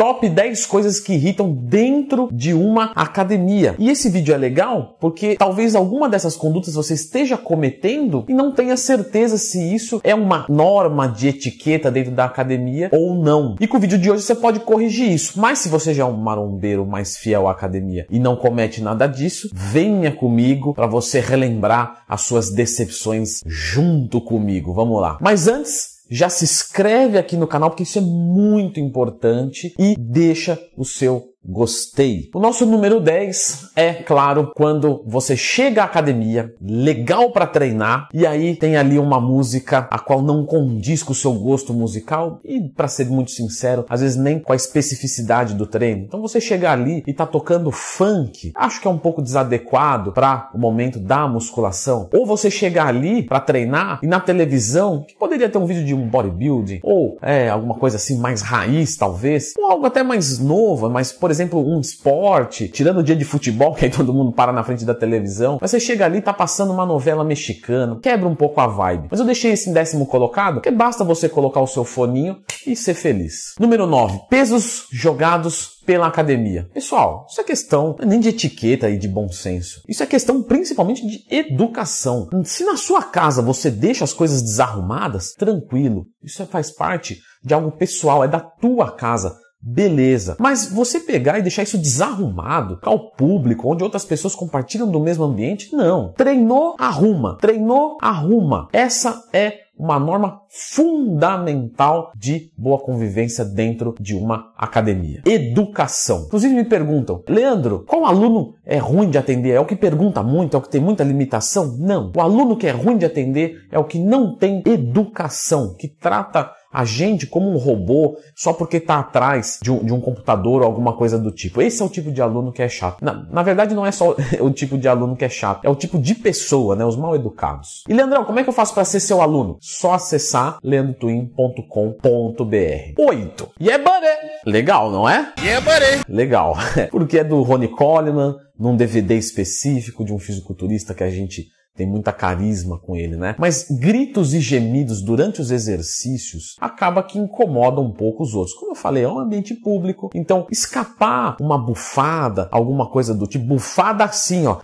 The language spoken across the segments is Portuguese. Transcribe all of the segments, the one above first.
Top 10 coisas que irritam dentro de uma academia. E esse vídeo é legal porque talvez alguma dessas condutas você esteja cometendo e não tenha certeza se isso é uma norma de etiqueta dentro da academia ou não. E com o vídeo de hoje você pode corrigir isso. Mas se você já é um marombeiro mais fiel à academia e não comete nada disso, venha comigo para você relembrar as suas decepções junto comigo. Vamos lá. Mas antes, já se inscreve aqui no canal porque isso é muito importante e deixa o seu gostei. O nosso número 10 é, claro, quando você chega à academia, legal para treinar, e aí tem ali uma música a qual não condiz com o seu gosto musical e, para ser muito sincero, às vezes nem com a especificidade do treino. Então você chega ali e tá tocando funk, acho que é um pouco desadequado para o momento da musculação. Ou você chega ali para treinar e na televisão, que poderia ter um vídeo de um bodybuilding ou é alguma coisa assim mais raiz talvez, ou algo até mais novo, mas por por exemplo, um esporte, tirando o dia de futebol, que aí todo mundo para na frente da televisão, mas você chega ali tá passando uma novela mexicana, quebra um pouco a vibe. Mas eu deixei esse décimo colocado, porque basta você colocar o seu foninho e ser feliz. Número 9. Pesos jogados pela academia. Pessoal, isso é questão nem de etiqueta e de bom senso. Isso é questão principalmente de educação. Se na sua casa você deixa as coisas desarrumadas, tranquilo. Isso faz parte de algo pessoal, é da tua casa. Beleza. Mas você pegar e deixar isso desarrumado ao público, onde outras pessoas compartilham do mesmo ambiente, não. Treinou, arruma. Treinou, arruma. Essa é uma norma fundamental de boa convivência dentro de uma academia. Educação. Inclusive me perguntam, Leandro, qual aluno é ruim de atender? É o que pergunta muito? É o que tem muita limitação? Não. O aluno que é ruim de atender é o que não tem educação, que trata a gente como um robô só porque está atrás de um, de um, computador ou alguma coisa do tipo. Esse é o tipo de aluno que é chato. Na, na verdade, não é só o tipo de aluno que é chato, é o tipo de pessoa, né? Os mal educados. E Leandrão, como é que eu faço para ser seu aluno? Só acessar leandrotwin.com.br. 8. E é baré. Legal, não é? E é baré. Legal. Porque é do Ronnie Coleman, num DVD específico de um fisiculturista que a gente tem muita carisma com ele, né? Mas gritos e gemidos durante os exercícios acaba que incomoda um pouco os outros. Como eu falei, é um ambiente público, então escapar uma bufada, alguma coisa do tipo, bufada assim, ó.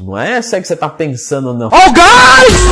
Não é essa aí que você tá pensando, não. Oh, guys!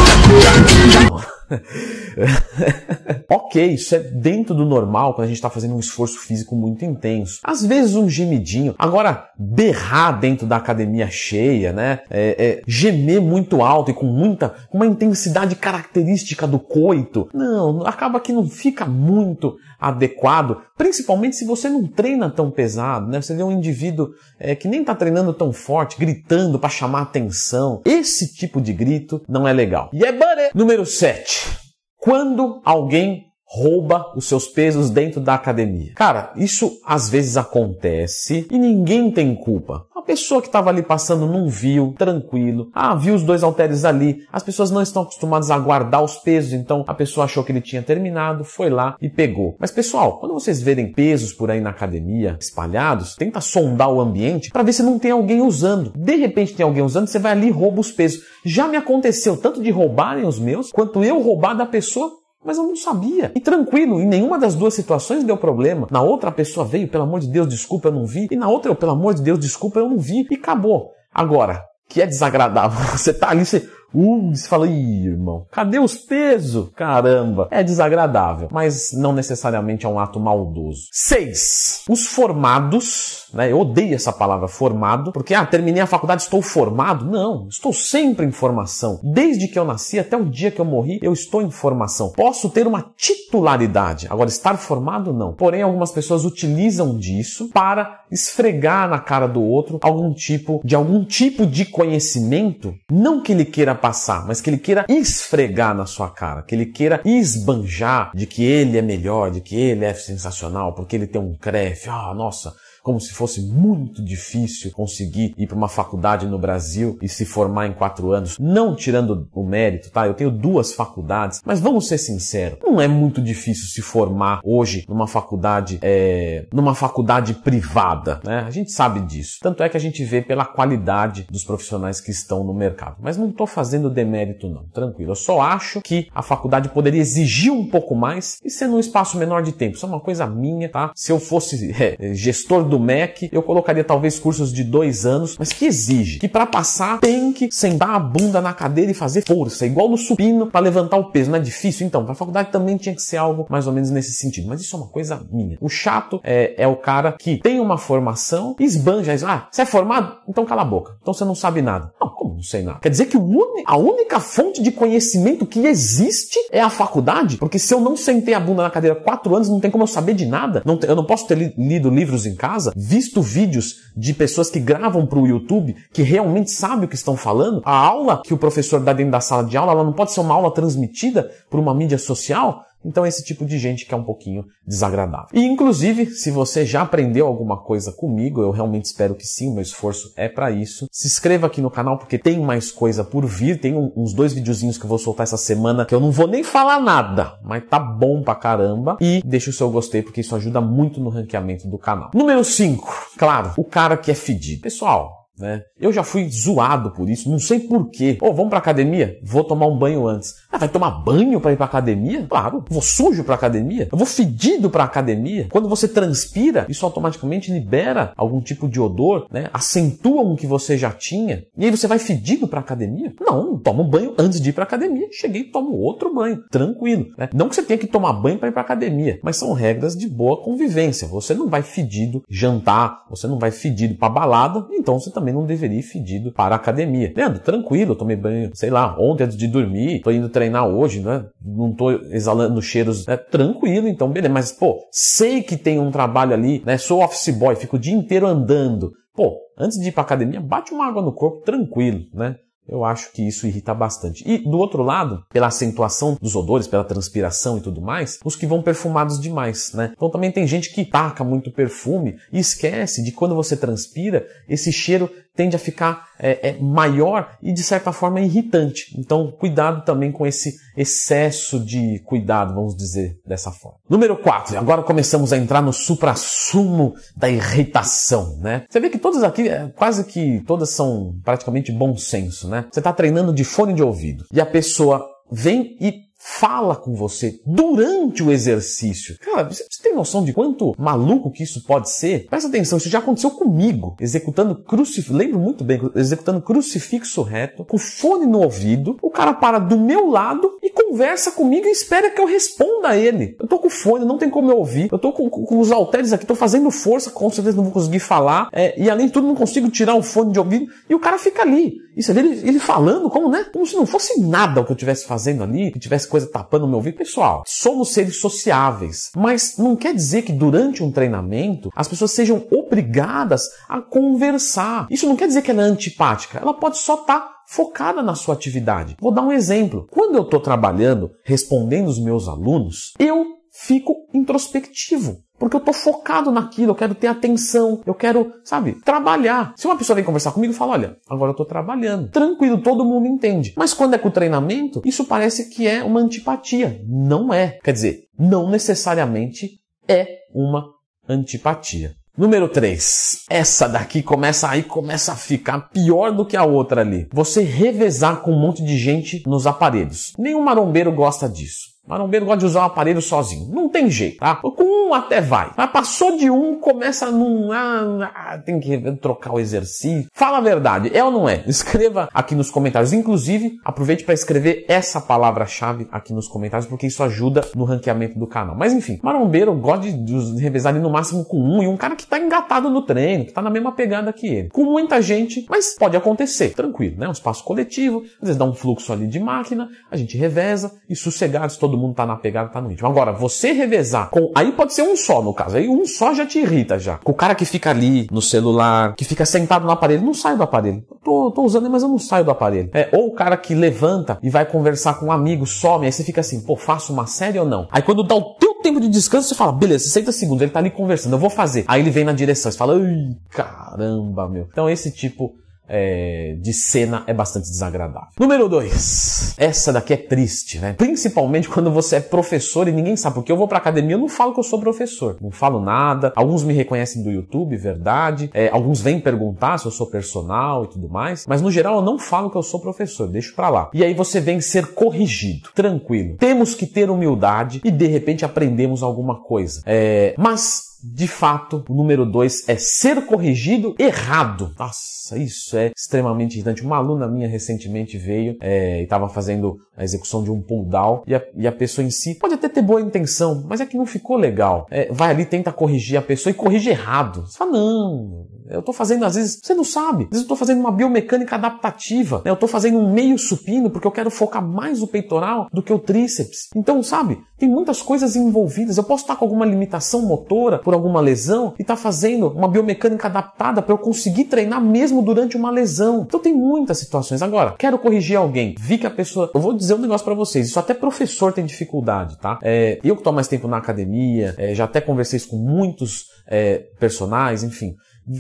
ok, isso é dentro do normal quando a gente está fazendo um esforço físico muito intenso. Às vezes um gemidinho. Agora, berrar dentro da academia cheia, né? É, é, gemer muito alto e com muita, uma intensidade característica do coito. Não, acaba que não fica muito adequado, principalmente se você não treina tão pesado, né? Você vê um indivíduo é, que nem está treinando tão forte, gritando para chamar atenção. Esse tipo de grito não é legal. E é bare. Número 7. Quando alguém rouba os seus pesos dentro da academia. Cara, isso às vezes acontece e ninguém tem culpa. A pessoa que estava ali passando não viu, tranquilo. Ah, viu os dois halteres ali. As pessoas não estão acostumadas a guardar os pesos, então a pessoa achou que ele tinha terminado, foi lá e pegou. Mas pessoal, quando vocês verem pesos por aí na academia espalhados, tenta sondar o ambiente para ver se não tem alguém usando. De repente tem alguém usando, você vai ali e rouba os pesos. Já me aconteceu tanto de roubarem os meus, quanto eu roubar da pessoa mas eu não sabia. E tranquilo, em nenhuma das duas situações deu problema. Na outra a pessoa veio, pelo amor de Deus, desculpa, eu não vi. E na outra eu, pelo amor de Deus, desculpa, eu não vi. E acabou. Agora, que é desagradável. Você tá ali, você Uh, você fala, ih, irmão, cadê os pesos? Caramba, é desagradável, mas não necessariamente é um ato maldoso. 6. Os formados, né? Eu odeio essa palavra formado, porque, ah, terminei a faculdade, estou formado. Não, estou sempre em formação. Desde que eu nasci até o dia que eu morri, eu estou em formação. Posso ter uma titularidade, agora estar formado não. Porém, algumas pessoas utilizam disso para esfregar na cara do outro algum tipo de algum tipo de conhecimento, não que ele queira passar, mas que ele queira esfregar na sua cara, que ele queira esbanjar de que ele é melhor, de que ele é sensacional, porque ele tem um CREF, ah, nossa, como se fosse muito difícil conseguir ir para uma faculdade no Brasil e se formar em quatro anos, não tirando o mérito, tá? Eu tenho duas faculdades, mas vamos ser sinceros, não é muito difícil se formar hoje numa faculdade, é, numa faculdade privada, né? A gente sabe disso. Tanto é que a gente vê pela qualidade dos profissionais que estão no mercado. Mas não estou fazendo demérito, não. Tranquilo. Eu só acho que a faculdade poderia exigir um pouco mais e ser num espaço menor de tempo. Isso é uma coisa minha, tá? Se eu fosse é, gestor do MEC, eu colocaria talvez cursos de dois anos, mas que exige que para passar tem que sentar a bunda na cadeira e fazer força, igual no supino para levantar o peso. Não é difícil? Então, para a faculdade também tinha que ser algo mais ou menos nesse sentido. Mas isso é uma coisa minha. O chato é, é o cara que tem uma formação esbanja. Ah, você é formado? Então cala a boca. Então você não sabe nada. Não, não sei nada? Quer dizer que a única fonte de conhecimento que existe é a faculdade? Porque se eu não sentei a bunda na cadeira quatro anos, não tem como eu saber de nada. Não, eu não posso ter lido livros em casa, visto vídeos de pessoas que gravam para o YouTube, que realmente sabem o que estão falando. A aula que o professor dá dentro da sala de aula, ela não pode ser uma aula transmitida por uma mídia social. Então, esse tipo de gente que é um pouquinho desagradável. E, inclusive, se você já aprendeu alguma coisa comigo, eu realmente espero que sim, meu esforço é para isso. Se inscreva aqui no canal porque tem mais coisa por vir. Tem uns dois videozinhos que eu vou soltar essa semana que eu não vou nem falar nada, mas tá bom pra caramba. E deixa o seu gostei porque isso ajuda muito no ranqueamento do canal. Número 5, claro, o cara que é fedido. Pessoal, né? Eu já fui zoado por isso, não sei porquê. Ô, oh, vamos pra academia? Vou tomar um banho antes. Ah, vai tomar banho para ir pra academia? Claro. Vou sujo pra academia? Eu vou fedido pra academia? Quando você transpira, isso automaticamente libera algum tipo de odor, né? Acentua um que você já tinha. E aí você vai fedido pra academia? Não, toma um banho antes de ir pra academia. Cheguei e tomo outro banho. Tranquilo. Né? Não que você tenha que tomar banho para ir pra academia, mas são regras de boa convivência. Você não vai fedido jantar, você não vai fedido pra balada, então você também também não deveria ir fedido para a academia. Leandro, tranquilo, eu tomei banho, sei lá, ontem antes de dormir, tô indo treinar hoje, né? Não tô exalando cheiros, né? Tranquilo, então beleza. Mas, pô, sei que tem um trabalho ali, né? Sou office boy, fico o dia inteiro andando. Pô, antes de ir para academia, bate uma água no corpo, tranquilo, né? Eu acho que isso irrita bastante. E do outro lado, pela acentuação dos odores, pela transpiração e tudo mais, os que vão perfumados demais, né? Então também tem gente que taca muito perfume e esquece de quando você transpira, esse cheiro tende a ficar é, é, maior e de certa forma irritante. Então, cuidado também com esse excesso de cuidado, vamos dizer dessa forma. Número 4. Agora começamos a entrar no supra-sumo da irritação, né? Você vê que todas aqui, é, quase que todas são praticamente bom senso, né? Você está treinando de fone de ouvido e a pessoa vem e fala com você durante o exercício. Cara, você tem noção de quanto maluco que isso pode ser? Presta atenção, isso já aconteceu comigo, executando crucifixo, lembro muito bem, executando crucifixo reto, com fone no ouvido, o cara para do meu lado e conversa comigo e espera que eu responda a ele. Eu tô com fone, não tem como eu ouvir, eu tô com, com os halteres aqui, tô fazendo força, com certeza não vou conseguir falar, é, e além de tudo não consigo tirar o fone de ouvido, e o cara fica ali. Isso ali, ele, ele falando como, né? Como se não fosse nada o que eu estivesse fazendo ali, que tivesse coisa tapando o meu ouvido. Pessoal, somos seres sociáveis, mas não quer dizer que durante um treinamento as pessoas sejam obrigadas a conversar. Isso não quer dizer que ela é antipática, ela pode só estar tá focada na sua atividade. Vou dar um exemplo. Quando eu estou trabalhando, respondendo os meus alunos, eu fico introspectivo. Porque eu estou focado naquilo, eu quero ter atenção, eu quero, sabe, trabalhar. Se uma pessoa vem conversar comigo fala, olha, agora eu estou trabalhando. Tranquilo, todo mundo entende. Mas quando é com o treinamento, isso parece que é uma antipatia. Não é. Quer dizer, não necessariamente é uma antipatia. Número 3. Essa daqui começa aí começa a ficar pior do que a outra ali. Você revezar com um monte de gente nos aparelhos. Nenhum marombeiro gosta disso. Marombeiro gosta de usar o aparelho sozinho. Não tem jeito, tá? Com um até vai. Mas passou de um, começa num. Ah, ah, tem que trocar o exercício. Fala a verdade, é ou não é? Escreva aqui nos comentários. Inclusive, aproveite para escrever essa palavra-chave aqui nos comentários, porque isso ajuda no ranqueamento do canal. Mas enfim, marombeiro gosta de revezar ali no máximo com um e um cara que tá engatado no treino, que tá na mesma pegada que ele. Com muita gente, mas pode acontecer, tranquilo, né? Um espaço coletivo, às vezes dá um fluxo ali de máquina, a gente reveza e sossegados todo mundo tá na pegada, tá no ritmo. Agora, você revezar com. Aí pode ser um só, no caso. Aí um só já te irrita já. Com o cara que fica ali no celular, que fica sentado no aparelho, não sai do aparelho. Tô, tô usando, mas eu não saio do aparelho. É, ou o cara que levanta e vai conversar com um amigo, some, aí você fica assim, pô, faço uma série ou não? Aí quando dá o teu tempo de descanso, você fala, beleza, 60 segundos, ele tá ali conversando, eu vou fazer. Aí ele vem na direção, você fala, ai, caramba, meu. Então esse tipo é, de cena é bastante desagradável. Número 2. Essa daqui é triste, né? Principalmente quando você é professor e ninguém sabe, porque eu vou pra academia, eu não falo que eu sou professor, não falo nada. Alguns me reconhecem do YouTube, verdade. É, alguns vêm perguntar se eu sou personal e tudo mais, mas no geral eu não falo que eu sou professor, deixo pra lá. E aí você vem ser corrigido, tranquilo. Temos que ter humildade e de repente aprendemos alguma coisa. É, mas de fato, o número dois é ser corrigido errado. Nossa, isso é extremamente irritante. Uma aluna minha recentemente veio é, e estava fazendo a execução de um pull down e a, e a, pessoa em si pode até ter boa intenção, mas é que não ficou legal. É, vai ali, tenta corrigir a pessoa e corrige errado. Você fala, não, eu estou fazendo, às vezes, você não sabe, às vezes eu estou fazendo uma biomecânica adaptativa, né? eu estou fazendo um meio supino porque eu quero focar mais o peitoral do que o tríceps. Então, sabe, tem muitas coisas envolvidas. Eu posso estar com alguma limitação motora por alguma lesão e estar tá fazendo uma biomecânica adaptada para eu conseguir treinar mesmo durante uma lesão. Então tem muitas situações. Agora, quero corrigir alguém, vi que a pessoa. Eu vou dizer um negócio para vocês, isso até professor tem dificuldade, tá? É, eu que estou mais tempo na academia, é, já até conversei com muitos é, personagens, enfim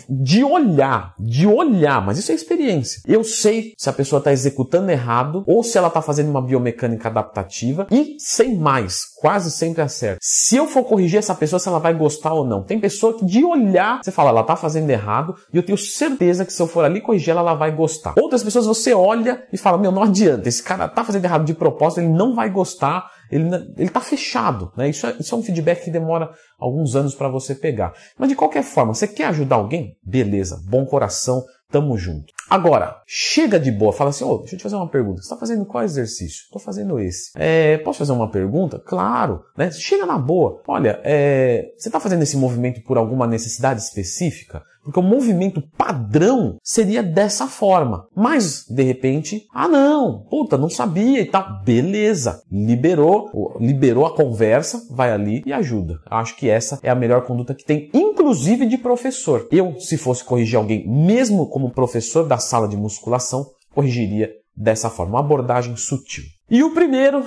de olhar, de olhar, mas isso é experiência. Eu sei se a pessoa está executando errado ou se ela está fazendo uma biomecânica adaptativa e sem mais, quase sempre acerta. Se eu for corrigir essa pessoa, se ela vai gostar ou não. Tem pessoa que de olhar, você fala, ela está fazendo errado e eu tenho certeza que se eu for ali corrigir ela, ela vai gostar. Outras pessoas você olha e fala, meu, não adianta, esse cara está fazendo errado de propósito, ele não vai gostar ele está fechado. Né? Isso, é, isso é um feedback que demora alguns anos para você pegar. Mas de qualquer forma, você quer ajudar alguém? Beleza, bom coração, tamo junto. Agora, chega de boa, fala assim, oh, deixa eu te fazer uma pergunta. Você está fazendo qual exercício? Estou fazendo esse. É, posso fazer uma pergunta? Claro. Né? Chega na boa. Olha, é, você está fazendo esse movimento por alguma necessidade específica? Porque o movimento padrão seria dessa forma. Mas, de repente, ah não, puta, não sabia e tal. Beleza, liberou, liberou a conversa, vai ali e ajuda. Acho que essa é a melhor conduta que tem, inclusive de professor. Eu, se fosse corrigir alguém, mesmo como professor da sala de musculação, corrigiria dessa forma, uma abordagem sutil. E o primeiro,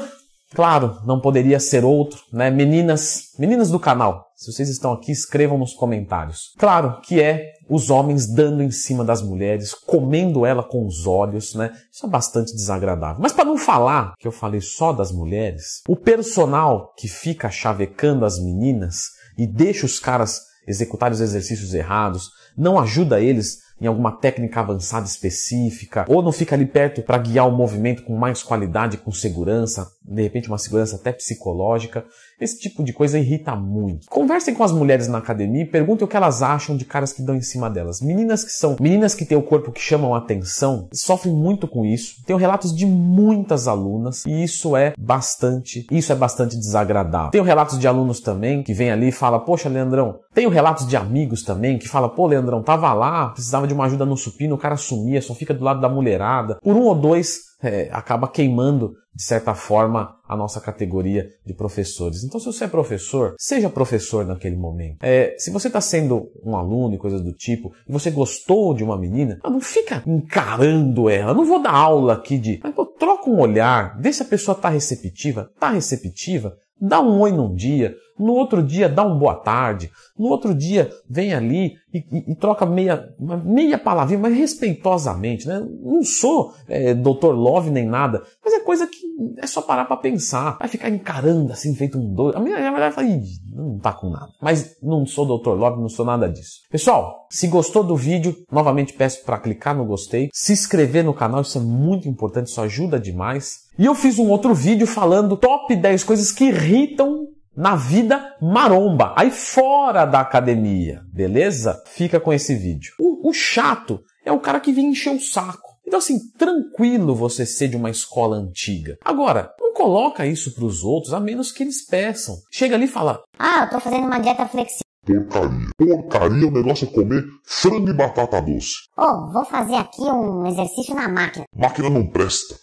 claro, não poderia ser outro, né? Meninas, meninas do canal, se vocês estão aqui, escrevam nos comentários. Claro que é os homens dando em cima das mulheres, comendo ela com os olhos, né? Isso é bastante desagradável. Mas para não falar que eu falei só das mulheres, o personal que fica chavecando as meninas e deixa os caras executarem os exercícios errados, não ajuda eles em alguma técnica avançada específica, ou não fica ali perto para guiar o movimento com mais qualidade, com segurança, de repente uma segurança até psicológica. Esse tipo de coisa irrita muito. Conversem com as mulheres na academia e perguntem o que elas acham de caras que dão em cima delas. Meninas que são, meninas que têm o corpo que chamam atenção, sofrem muito com isso. Tenho relatos de muitas alunas e isso é bastante, isso é bastante desagradável. Tenho relatos de alunos também que vêm ali e falam: "Poxa, Leandrão". Tenho relatos de amigos também que falam: "Pô, Leandrão, tava lá, precisava de uma ajuda no supino, o cara sumia, só fica do lado da mulherada". Por um ou dois é, acaba queimando, de certa forma, a nossa categoria de professores. Então, se você é professor, seja professor naquele momento. É, se você está sendo um aluno e coisas do tipo, e você gostou de uma menina, não fica encarando ela. Não vou dar aula aqui de. Mas, pô, troca um olhar, vê se a pessoa está receptiva. Está receptiva? Dá um oi num dia, no outro dia dá um boa tarde, no outro dia vem ali e, e, e troca meia, meia palavrinha, mas respeitosamente. Né? Não sou é, doutor Love nem nada, mas é coisa que é só parar para pensar. Vai ficar encarando assim, feito um doido. A minha, mulher fala, não tá com nada. Mas não sou doutor Love, não sou nada disso. Pessoal, se gostou do vídeo, novamente peço para clicar no gostei, se inscrever no canal, isso é muito importante, isso ajuda demais. E eu fiz um outro vídeo falando top 10 coisas que irritam na vida maromba, aí fora da academia, beleza? Fica com esse vídeo. O, o chato é o cara que vem encher o saco. Então, assim, tranquilo você ser de uma escola antiga. Agora, não coloca isso para os outros, a menos que eles peçam. Chega ali e fala: Ah, eu tô fazendo uma dieta flexível. Porcaria. Porcaria, o negócio é comer frango e batata doce. Ô, oh, vou fazer aqui um exercício na máquina. Máquina não presta.